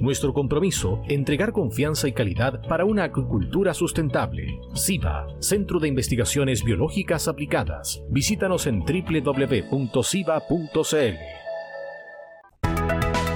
Nuestro compromiso, entregar confianza y calidad para una acuicultura sustentable. SIVA, Centro de Investigaciones Biológicas Aplicadas. Visítanos en www.siva.cl.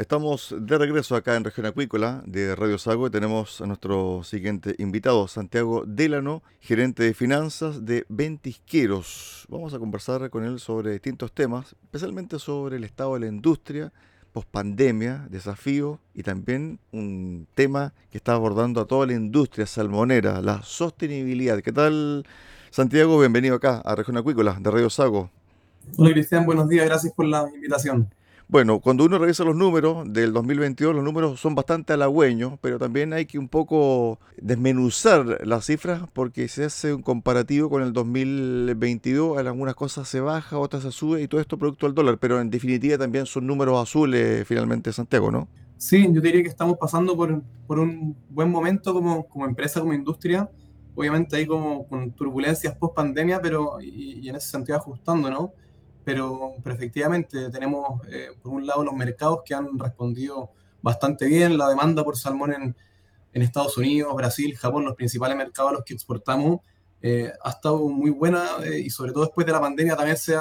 Estamos de regreso acá en Región Acuícola de Radio Sago y tenemos a nuestro siguiente invitado, Santiago Delano, gerente de finanzas de Ventisqueros. Vamos a conversar con él sobre distintos temas, especialmente sobre el estado de la industria, pospandemia, desafíos y también un tema que está abordando a toda la industria salmonera, la sostenibilidad. ¿Qué tal, Santiago? Bienvenido acá a Región Acuícola de Radio Sago. Hola Cristian, buenos días, gracias por la invitación. Bueno, cuando uno revisa los números del 2022, los números son bastante halagüeños, pero también hay que un poco desmenuzar las cifras porque se hace un comparativo con el 2022, en algunas cosas se baja, otras se sube y todo esto producto del dólar, pero en definitiva también son números azules finalmente Santiago, ¿no? Sí, yo diría que estamos pasando por, por un buen momento como, como empresa, como industria, obviamente ahí como con turbulencias post pandemia, pero y, y en ese sentido ajustando, ¿no? Pero, efectivamente tenemos, eh, por un lado, los mercados que han respondido bastante bien, la demanda por salmón en, en Estados Unidos, Brasil, Japón, los principales mercados a los que exportamos, eh, ha estado muy buena eh, y sobre todo después de la pandemia también se,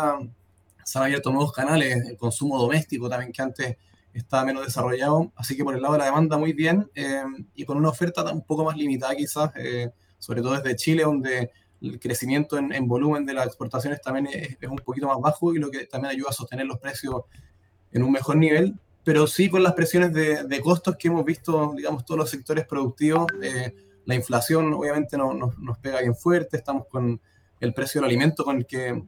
se han abierto nuevos canales, el consumo doméstico también que antes estaba menos desarrollado, así que por el lado de la demanda muy bien y con una oferta un poco más limitada quizás, sobre todo desde Chile, donde el crecimiento en, volumen de las exportaciones también es, un poquito más bajo y lo que también ayuda a sostener los precios en un mejor nivel, pero sí con las presiones de, costos que hemos visto, digamos, todos los sectores productivos, eh, la inflación obviamente no, nos pega bien fuerte, estamos con el precio del alimento con el que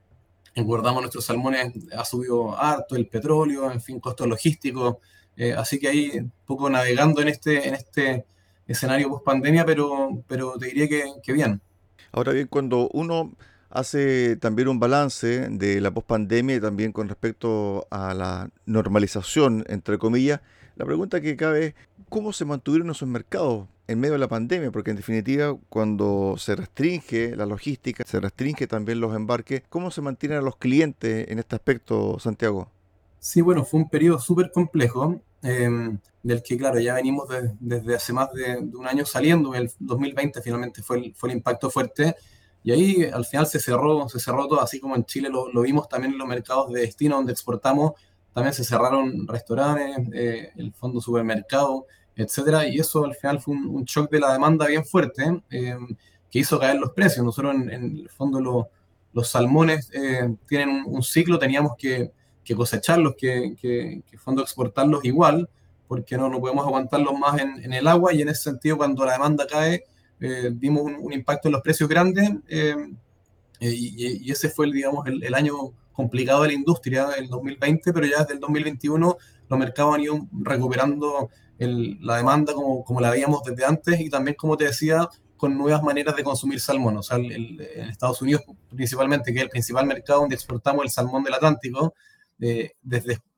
engordamos nuestros salmones, ha subido harto, el petróleo, en fin, costos logísticos, eh, así que ahí un poco navegando en este, en este escenario post pandemia, pero, pero te diría que, que bien. Ahora bien, cuando uno hace también un balance de la pospandemia y también con respecto a la normalización, entre comillas, la pregunta que cabe es, ¿cómo se mantuvieron esos mercados en medio de la pandemia? Porque en definitiva, cuando se restringe la logística, se restringe también los embarques, ¿cómo se mantienen a los clientes en este aspecto, Santiago? Sí, bueno, fue un periodo súper complejo, em, del que, claro, ya venimos desde hace más de, un año saliendo. El 2020 finalmente fue el, fue el impacto fuerte. Y ahí al final se cerró, se cerró todo, así como en Chile lo, lo vimos también en los mercados de destino donde exportamos, también se cerraron restaurantes, eh, el fondo supermercado, etcétera, y eso al final fue un, shock de la demanda bien fuerte eh, que hizo caer los precios. Nosotros en, el fondo los salmones eh, tienen un, ciclo, teníamos que, que cosecharlos, que, que, que, fondo exportarlos igual, porque no, no podemos aguantarlos más en, en, el agua y en ese sentido cuando la demanda cae eh, vimos un, impacto en los precios grandes eh, y, y, ese fue, el, digamos, el, el, año complicado de la industria, el 2020, pero ya desde el 2021 los mercados han ido recuperando el, la demanda como, como la veíamos desde antes y también, como te decía, con nuevas maneras de consumir salmón. O sea, en Estados Unidos principalmente, que es el principal mercado donde exportamos el salmón del Atlántico, eh,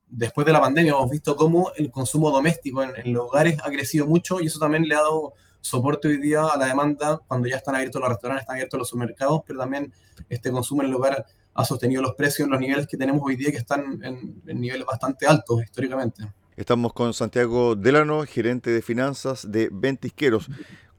después de la pandemia hemos visto cómo el consumo doméstico en, los hogares ha crecido mucho y eso también le ha dado soporte hoy día a la demanda cuando ya están abiertos los restaurantes, están abiertos los supermercados, pero también este consumo en el hogar ha sostenido los precios en los niveles que tenemos hoy día, que están en niveles bastante altos históricamente. Estamos con Santiago Delano, gerente de finanzas de Ventisqueros.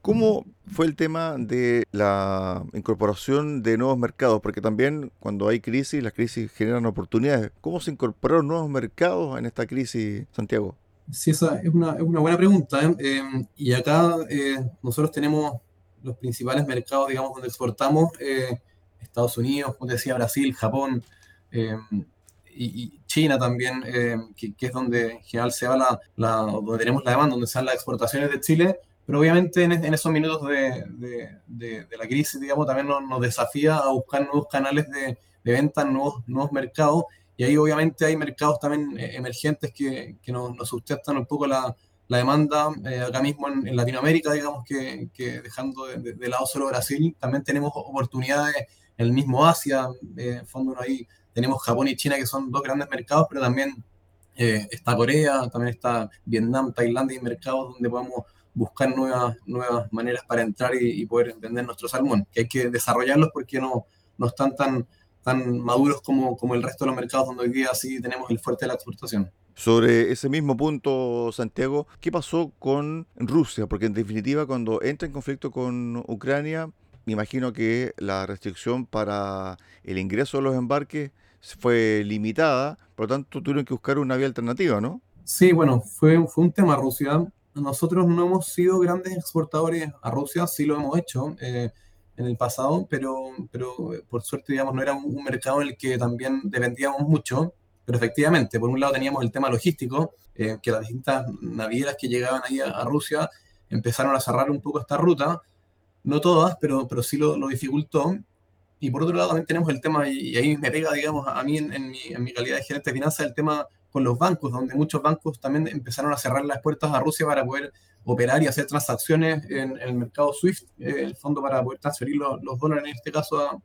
¿Cómo fue el tema de la incorporación de nuevos mercados? Porque también cuando hay crisis, las crisis generan oportunidades. ¿Cómo se incorporaron nuevos mercados en esta crisis, Santiago? Sí, esa es una, buena pregunta. ¿eh? Eh, y acá eh, nosotros tenemos los principales mercados, digamos, donde exportamos. Eh, Estados Unidos, como decía, Brasil, Japón eh, y, China también, eh, que, que, es donde en general se va la, la, donde tenemos la demanda, donde dan las exportaciones de Chile, pero obviamente en, en esos minutos de, de, de, de, la crisis, digamos, también nos, nos, desafía a buscar nuevos canales de, venta, nuevos, nuevos mercados, y ahí obviamente hay mercados también eh, emergentes que, que nos, nos, sustentan un poco la, la demanda eh, acá mismo en, en, Latinoamérica, digamos que, que dejando de, lado solo Brasil, también tenemos oportunidades en el mismo Asia, eh, en fondo ahí tenemos Japón y China que son dos grandes mercados, pero también eh, está Corea, también está Vietnam, Tailandia y mercados donde podemos buscar nuevas, nuevas maneras para entrar y, y, poder vender nuestro salmón, que hay que desarrollarlos porque no, no están tan, tan maduros como, como el resto de los mercados donde hoy día sí tenemos el fuerte de la exportación. Sobre ese mismo punto, Santiago, ¿qué pasó con Rusia? Porque en definitiva, cuando entra en conflicto con Ucrania, me imagino que la restricción para el ingreso de los embarques fue limitada, por lo tanto tuvieron que buscar una vía alternativa, ¿no? Sí, bueno, fue, fue un tema Rusia. Nosotros no hemos sido grandes exportadores a Rusia, sí lo hemos hecho eh, en el pasado, pero, pero por suerte, digamos, no era un, mercado en el que también dependíamos mucho. Pero efectivamente, por un lado teníamos el tema logístico, eh, que las distintas navieras que llegaban ahí a, a Rusia empezaron a cerrar un poco esta ruta, no todas, pero, pero sí lo, lo, dificultó. Y por otro lado también tenemos el tema, y ahí me pega, digamos, a mí en, en, mi, en mi, calidad de gerente de finanzas, el tema con los bancos, donde muchos bancos también empezaron a cerrar las puertas a Rusia para poder operar y hacer transacciones en, el mercado SWIFT, eh, el fondo para poder transferir los, dólares, en este caso,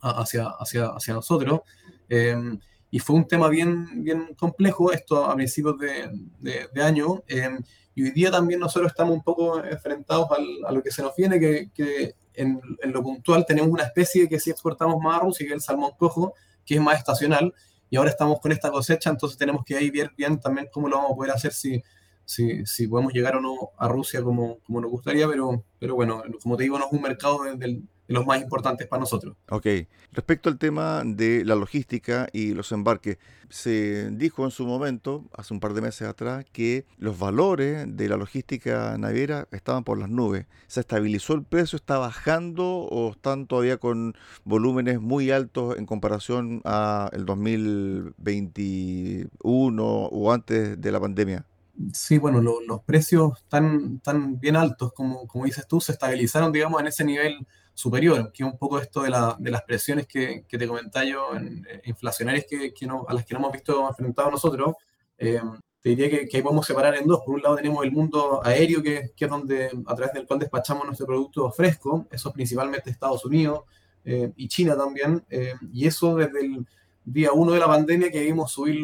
hacia, hacia, hacia nosotros. Eh, y fue un tema bien, bien complejo esto a principios de, de, año. Eh, y hoy día también nosotros estamos un poco enfrentados a lo que se nos viene, que, que en, en, lo puntual tenemos una especie que sí exportamos más a Rusia, que es el salmón cojo, que es más estacional, y ahora estamos con esta cosecha, entonces tenemos que ahí ver bien también cómo lo vamos a poder hacer, si, si, si podemos llegar o no a Rusia como, como nos gustaría, pero, pero bueno, como te digo, no es un mercado del, de los más importantes para nosotros. Ok. Respecto al tema de la logística y los embarques, se dijo en su momento, hace un par de meses atrás, que los valores de la logística naviera estaban por las nubes. ¿Se estabilizó el precio? ¿Está bajando o están todavía con volúmenes muy altos en comparación a el 2021 o antes de la pandemia? Sí, bueno, lo, los precios están, bien altos, como, como dices tú, se estabilizaron, digamos, en ese nivel superior, que es un poco esto de, la, de las presiones que, que, te comentaba yo, en, eh, inflacionarias que, que no, a las que no hemos visto enfrentados nosotros. Eh, te diría que, que ahí podemos separar en dos. Por un lado tenemos el mundo aéreo, que, que, es donde a través del cual despachamos nuestro producto fresco, eso es principalmente Estados Unidos eh, y China también, eh, y eso desde el día uno de la pandemia que vimos subir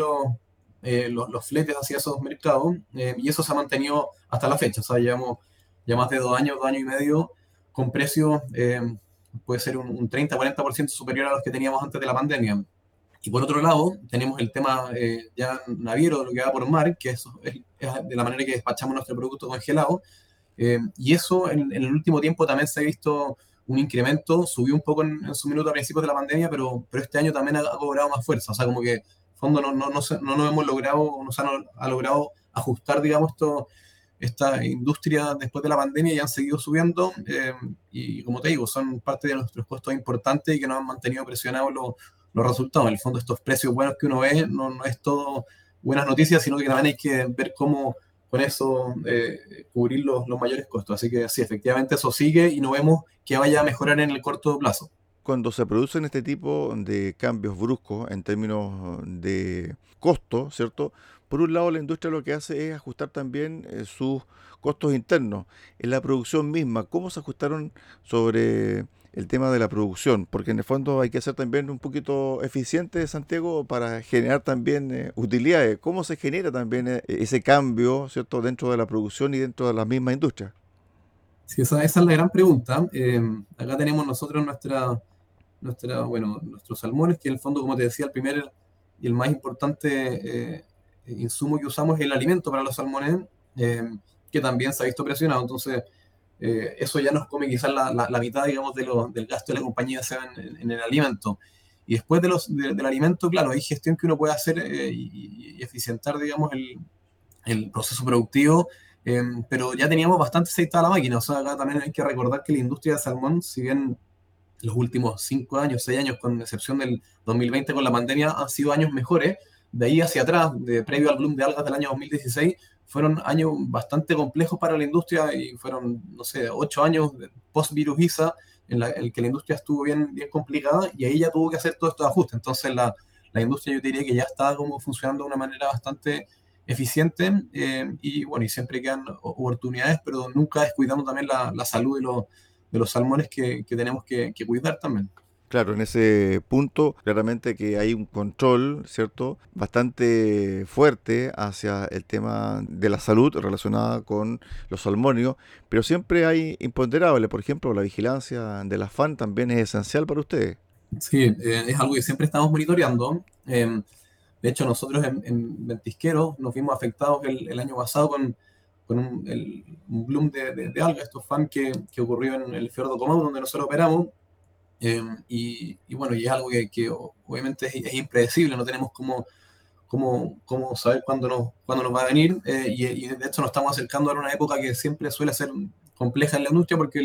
eh, los, los, fletes hacia esos mercados, y eso se ha mantenido hasta la fecha, o sea, llevamos ya más de dos años, dos años y medio, con precios eh, puede ser un, un 30-40% superior a los que teníamos antes de la pandemia. Y por otro lado, tenemos el tema eh, ya naviero, lo que va por mar, que eso es, es, de la manera que despachamos nuestro producto congelado. Eh, y eso en, en, el último tiempo también se ha visto un incremento, subió un poco en, su minuto a principios de la pandemia, pero, pero este año también ha, cobrado más fuerza. O sea, como que en fondo no, no, no, no nos hemos logrado, no se ha, logrado ajustar, digamos, esto, esta industria después de la pandemia y han seguido subiendo. Eh, y como te digo, son parte de nuestros costos importantes y que nos han mantenido presionados los, los resultados. En el fondo, estos precios buenos que uno ve no, no es todo buenas noticias, sino que también hay que ver cómo con eso eh, cubrir los, los, mayores costos. Así que sí, efectivamente eso sigue y no vemos que vaya a mejorar en el corto plazo. Cuando se producen este tipo de cambios bruscos en términos de costo, ¿cierto? Por un lado, la industria lo que hace es ajustar también eh, sus costos internos. En la producción misma, ¿cómo se ajustaron sobre el tema de la producción, porque en el fondo hay que ser también un poquito eficiente, Santiago, para generar también eh, utilidades. ¿Cómo se genera también eh, ese cambio, cierto, dentro de la producción y dentro de la misma industria? Sí, esa, es la gran pregunta. Eh, acá tenemos nosotros nuestra, nuestra, bueno, nuestros salmones, que en el fondo, como te decía, el primer y el más importante insumo que usamos es el alimento para los salmones, que también se ha visto presionado. Entonces, eh, eso ya nos come quizás la, la, mitad, digamos, de lo, del gasto de la compañía sea en, el alimento. Y después de los, del alimento, claro, hay gestión que uno puede hacer eh, y, eficientar, digamos, el, el proceso productivo, eh, pero ya teníamos bastante aceitada la máquina. O sea, acá también hay que recordar que la industria de salmón, si bien los últimos cinco años, seis años, con excepción del 2020 con la pandemia, han sido años mejores, de ahí hacia atrás, de previo al bloom de algas del año 2016, fueron años bastante complejos para la industria y fueron, no sé, ocho años post-virus ISA en el que la industria estuvo bien, bien complicada y ahí ya tuvo que hacer todos estos ajustes. Entonces la, la industria yo diría que ya está como funcionando de una manera bastante eficiente eh, y bueno, y siempre quedan oportunidades, pero nunca descuidamos también la, la salud de los, de los salmones que, que tenemos que cuidar también. Claro, en ese punto claramente que hay un control, ¿cierto? Bastante fuerte hacia el tema de la salud relacionada con los salmónidos, pero siempre hay imponderables, por ejemplo, la vigilancia de la FAN también es esencial para ustedes. Sí, eh, es algo que siempre estamos monitoreando. Em, de hecho, nosotros en, Ventisquero nos vimos afectados el, año pasado con, un, bloom de, de, estos FAN que, que ocurrió en el fiordo Comau, donde nosotros operamos Em, y, bueno, y es algo que, obviamente es, impredecible, no tenemos cómo, cómo, cómo saber cuándo nos, cuándo nos va a venir. Eh, y, de hecho nos estamos acercando a una época que siempre suele ser compleja en la industria porque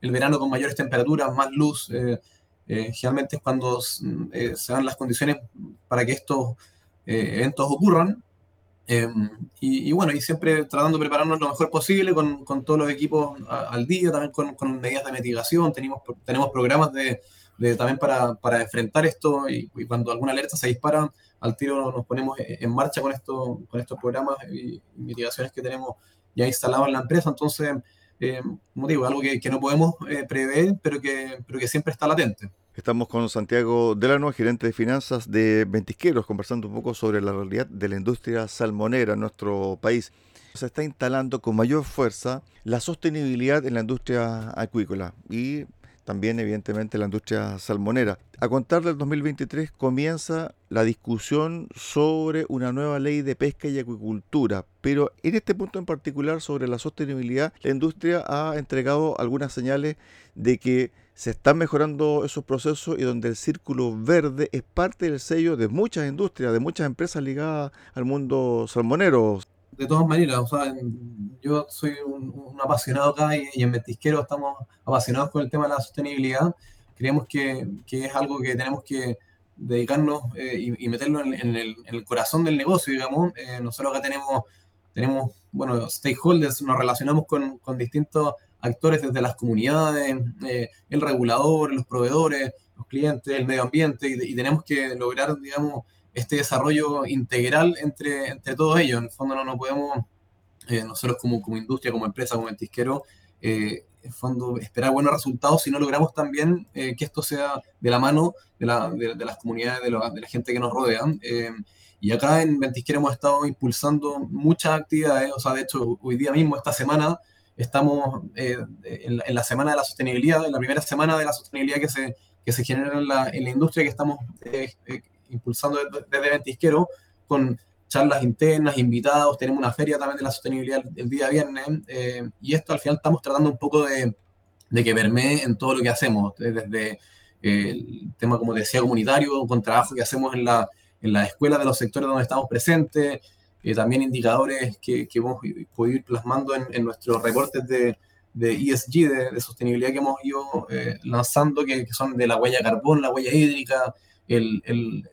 el, verano con mayores temperaturas, más luz, eh, eh, generalmente es cuando se dan las condiciones para que estos eventos ocurran. Em, y, bueno, y siempre tratando de prepararnos lo mejor posible con, con todos los equipos al día, también con, medidas de mitigación, tenemos, tenemos programas de, también para, para, enfrentar esto y, cuando alguna alerta se dispara, al tiro nos ponemos en marcha con, esto, con estos programas y, mitigaciones que tenemos ya instalados en la empresa. Entonces, eh, como digo, algo que, que no podemos eh, prever, pero que, pero que siempre está latente. Estamos con Santiago Delano, gerente de finanzas de Ventisqueros, conversando un poco sobre la realidad de la industria salmonera en nuestro país. Se está instalando con mayor fuerza la sostenibilidad en la industria acuícola y también evidentemente la industria salmonera. A contar del 2023 comienza la discusión sobre una nueva ley de pesca y acuicultura, pero en este punto en particular sobre la sostenibilidad, la industria ha entregado algunas señales de que se están mejorando esos procesos y donde el círculo verde es parte del sello de muchas industrias, de muchas empresas ligadas al mundo salmonero. De todas maneras, o sea, yo soy un, apasionado acá y, en Metisquero estamos apasionados con el tema de la sostenibilidad. Creemos que, que es algo que tenemos que dedicarnos eh, y, meterlo en, el, en, el, corazón del negocio, digamos. Eh, nosotros acá tenemos, tenemos, bueno, stakeholders, nos relacionamos con, con distintos actores desde las comunidades, eh, el regulador, los proveedores, los clientes, el medio ambiente, y, tenemos que lograr, digamos, este desarrollo integral entre, entre todos ellos. En el fondo no, no podemos, eh, nosotros como, como industria, como empresa, como ventisquero, eh, en fondo esperar buenos resultados si no logramos también que esto sea de la mano de, la, de, las comunidades, de, la gente que nos rodea. y acá en Ventisquero hemos estado impulsando muchas actividades, o sea, de hecho, hoy día mismo, esta semana, Estamos eh, en, la, semana de la sostenibilidad, en la primera semana de la sostenibilidad que se, que se genera en la, en la industria que estamos eh, eh, impulsando desde, Ventisquero, con charlas internas, invitados, tenemos una feria también de la sostenibilidad el, día viernes, y esto al final estamos tratando un poco de, de que permee en todo lo que hacemos, desde el tema, como decía, comunitario, con trabajo que hacemos en la, en la escuela de los sectores donde estamos presentes, eh, también indicadores que, que, hemos podido ir plasmando en, en nuestros reportes de, de ESG, de, sostenibilidad que hemos ido eh, lanzando, que, que, son de la huella de carbón, la huella hídrica, el, el,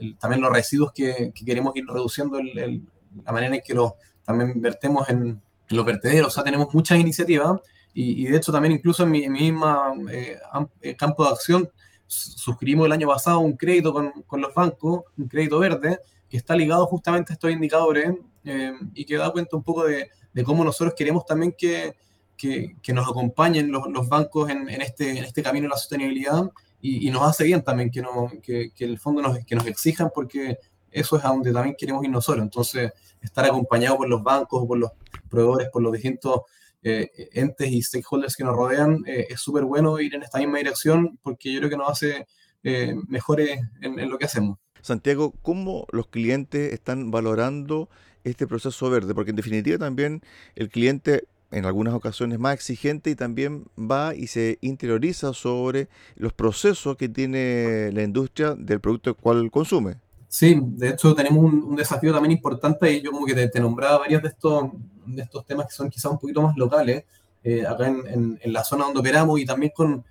el, también los residuos que, que queremos ir reduciendo, la manera en que los también vertemos en, los vertederos. O sea, tenemos muchas iniciativas y, y de hecho también incluso en mi, en mi misma eh, eh campo de acción suscribimos el año pasado un crédito con, con, los bancos, un crédito verde, que está ligado justamente a estos indicadores eh, y que da cuenta un poco de, cómo nosotros queremos también que, que, nos acompañen los, bancos en, este, en este camino de la sostenibilidad y, nos hace bien también que, no, que, el fondo nos, que nos exijan porque eso es a donde también queremos ir nosotros. Entonces, estar acompañado por los bancos, por los proveedores, por los distintos eh, entes y stakeholders que nos rodean, eh, es súper bueno ir en esta misma dirección porque yo creo que nos hace mejores en, lo que hacemos. Santiago, ¿cómo los clientes están valorando este proceso verde? Porque en definitiva también el cliente en algunas ocasiones más exigente y también va y se interioriza sobre los procesos que tiene la industria del producto cual consume. Sí, de hecho tenemos un, desafío también importante y yo como que te, nombraba varios de estos, de estos temas que son quizás un poquito más locales, eh, acá en, en, la zona donde operamos y también con,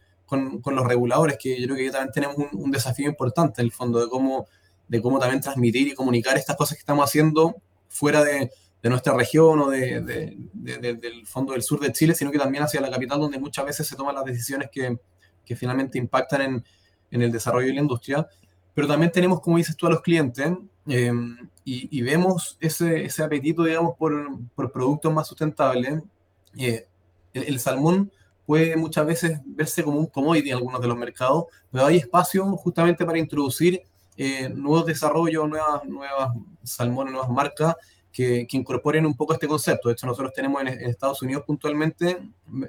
con, los reguladores, que yo creo que también tenemos un, desafío importante en el fondo de cómo, de cómo también transmitir y comunicar estas cosas que estamos haciendo fuera de, de nuestra región o de, de, del fondo del sur de Chile, sino que también hacia la capital donde muchas veces se toman las decisiones que, que finalmente impactan en, en el desarrollo de la industria pero también tenemos, como dices tú, a los clientes eh, y, y, vemos ese, ese, apetito, digamos, por, por productos más sustentables. Eh, el, el, salmón puede muchas veces verse como un commodity en algunos de los mercados, pero hay espacio justamente para introducir eh, nuevos desarrollos, nuevas, nuevas salmones, nuevas marcas que, que, incorporen un poco este concepto. De hecho, nosotros tenemos en, Estados Unidos puntualmente,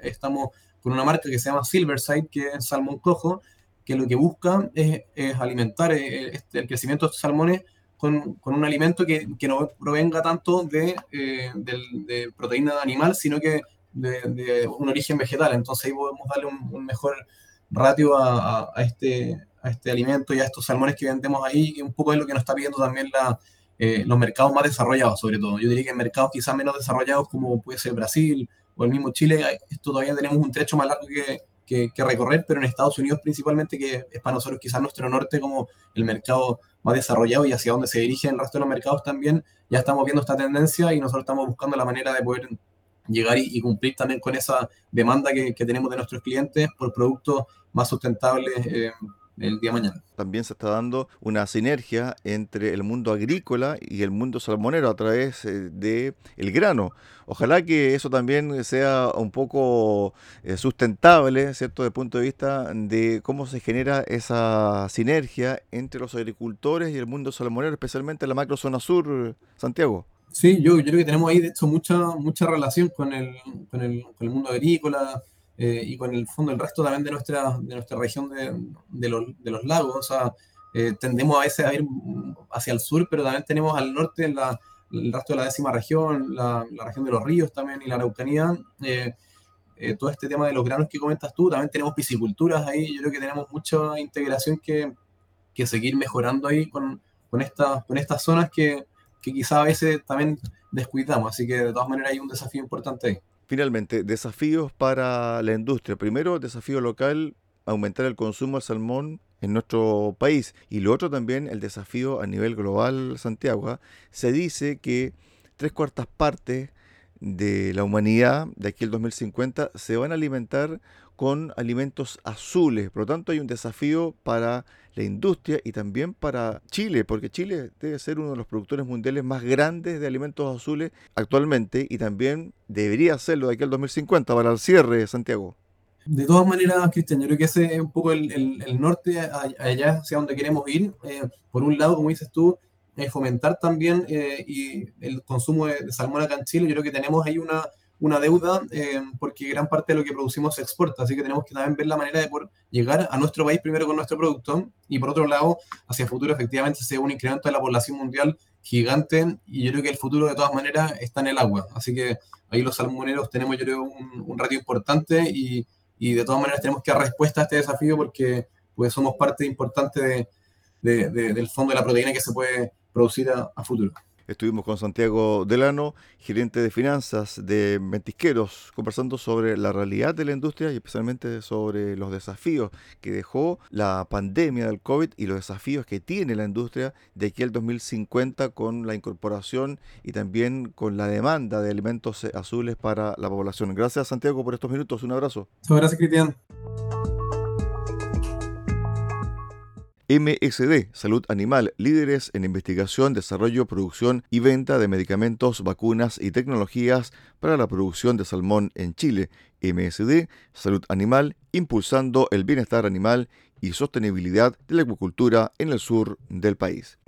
estamos con una marca que se llama Silverside, que es salmón cojo, que lo que busca es, alimentar eh, este, el crecimiento de estos salmones con, con un alimento que, que, no provenga tanto de, eh, de, de, proteína animal, sino que de, un origen vegetal. Entonces ahí podemos darle un, mejor ratio a, este, a este alimento y a estos salmones que vendemos ahí, que un poco es lo que nos está pidiendo también eh, los mercados más desarrollados, sobre todo. Yo diría que en mercados quizás menos desarrollados, como puede ser Brasil o el mismo Chile, esto todavía tenemos un trecho más largo que, que, recorrer, pero en Estados Unidos principalmente, que es para nosotros quizás nuestro norte como el mercado más desarrollado y hacia donde se dirige el resto de los mercados también, ya estamos viendo esta tendencia y nosotros estamos buscando la manera de poder llegar y, y cumplir también con esa demanda que, que, tenemos de nuestros clientes por productos más sustentables. Eh, el día de mañana. También se está dando una sinergia entre el mundo agrícola y el mundo salmonero a través eh, de el grano. Ojalá que eso también sea un poco eh, sustentable, ¿cierto? Desde el punto de vista de cómo se genera esa sinergia entre los agricultores y el mundo salmonero, especialmente en la macro zona sur, Santiago. Sí, yo, yo creo que tenemos ahí, de hecho, mucha, mucha relación con el, con el, con el mundo agrícola, eh, y con el fondo el resto también de nuestra, de nuestra región de, de, los, de los lagos. O sea, eh, tendemos a veces a ir hacia el sur, pero también tenemos al norte la, el resto de la décima región, la, la, región de los ríos también y la Araucanía. Eh, eh, todo este tema de los granos que comentas tú, también tenemos pisciculturas ahí, yo creo que tenemos mucha integración que, que seguir mejorando ahí con, con, esta, con estas zonas que, que quizá a veces también descuidamos, así que de todas maneras hay un desafío importante ahí. Finalmente, desafíos para la industria. Primero, desafío local, aumentar el consumo de salmón en nuestro país. Y lo otro también, el desafío a nivel global, Santiago. ¿ah? Se dice que tres cuartas partes de la humanidad de aquí al 2050 se van a alimentar con alimentos azules. Por lo tanto, hay un desafío para la industria y también para Chile, porque Chile debe ser uno de los productores mundiales más grandes de alimentos azules actualmente y también debería serlo de aquí al 2050 para el cierre, Santiago. De todas maneras, Cristian, yo creo que ese es un poco el, el, el norte, allá hacia donde queremos ir. Eh, por un lado, como dices tú, eh, fomentar también eh, y el consumo de, de salmón acá en Chile. Yo creo que tenemos ahí una, una deuda eh, porque gran parte de lo que producimos se exporta, así que tenemos que también ver la manera de poder llegar a nuestro país primero con nuestro producto y por otro lado, hacia el futuro efectivamente se ve un incremento de la población mundial gigante y yo creo que el futuro de todas maneras está en el agua, así que ahí los salmoneros tenemos yo creo un, un ratio importante y, y de todas maneras tenemos que dar respuesta a este desafío porque pues, somos parte importante de, del fondo de la proteína que se puede producir a futuro. Estuvimos con Santiago Delano, gerente de finanzas de Ventisqueros, conversando sobre la realidad de la industria y especialmente sobre los desafíos que dejó la pandemia del COVID y los desafíos que tiene la industria de aquí al 2050 con la incorporación y también con la demanda de alimentos azules para la población. Gracias Santiago por estos minutos. Un abrazo. Gracias Cristian. MSD, Salud Animal, líderes en investigación, desarrollo, producción y venta de medicamentos, vacunas y tecnologías para la producción de salmón en Chile. MSD, Salud Animal, impulsando el bienestar animal y sostenibilidad de la acuicultura en el sur del país.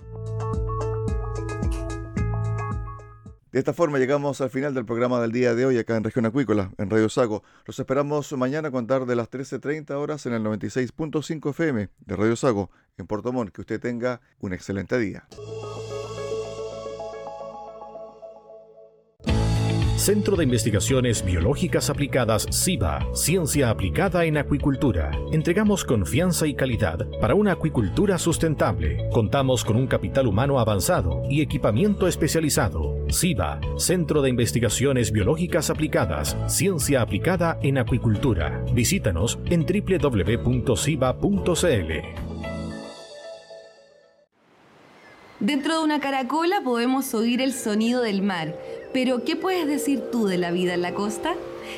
De esta forma llegamos al final del programa del día de hoy acá en Región Acuícola, en Radio Sago. Los esperamos mañana a contar de las 13.30 horas en el 96.5 FM de Radio Sago, en Puerto Montt. Que usted tenga un excelente día. Centro de Investigaciones Biológicas Aplicadas CIBA, Ciencia Aplicada en Acuicultura. Entregamos confianza y calidad para una acuicultura sustentable. Contamos con un capital humano avanzado y equipamiento especializado. CIBA, Centro de Investigaciones Biológicas Aplicadas, Ciencia Aplicada en Acuicultura. Visítanos en www.ciba.cl. Dentro de una caracola podemos oír el sonido del mar, pero ¿qué puedes decir tú de la vida en la costa?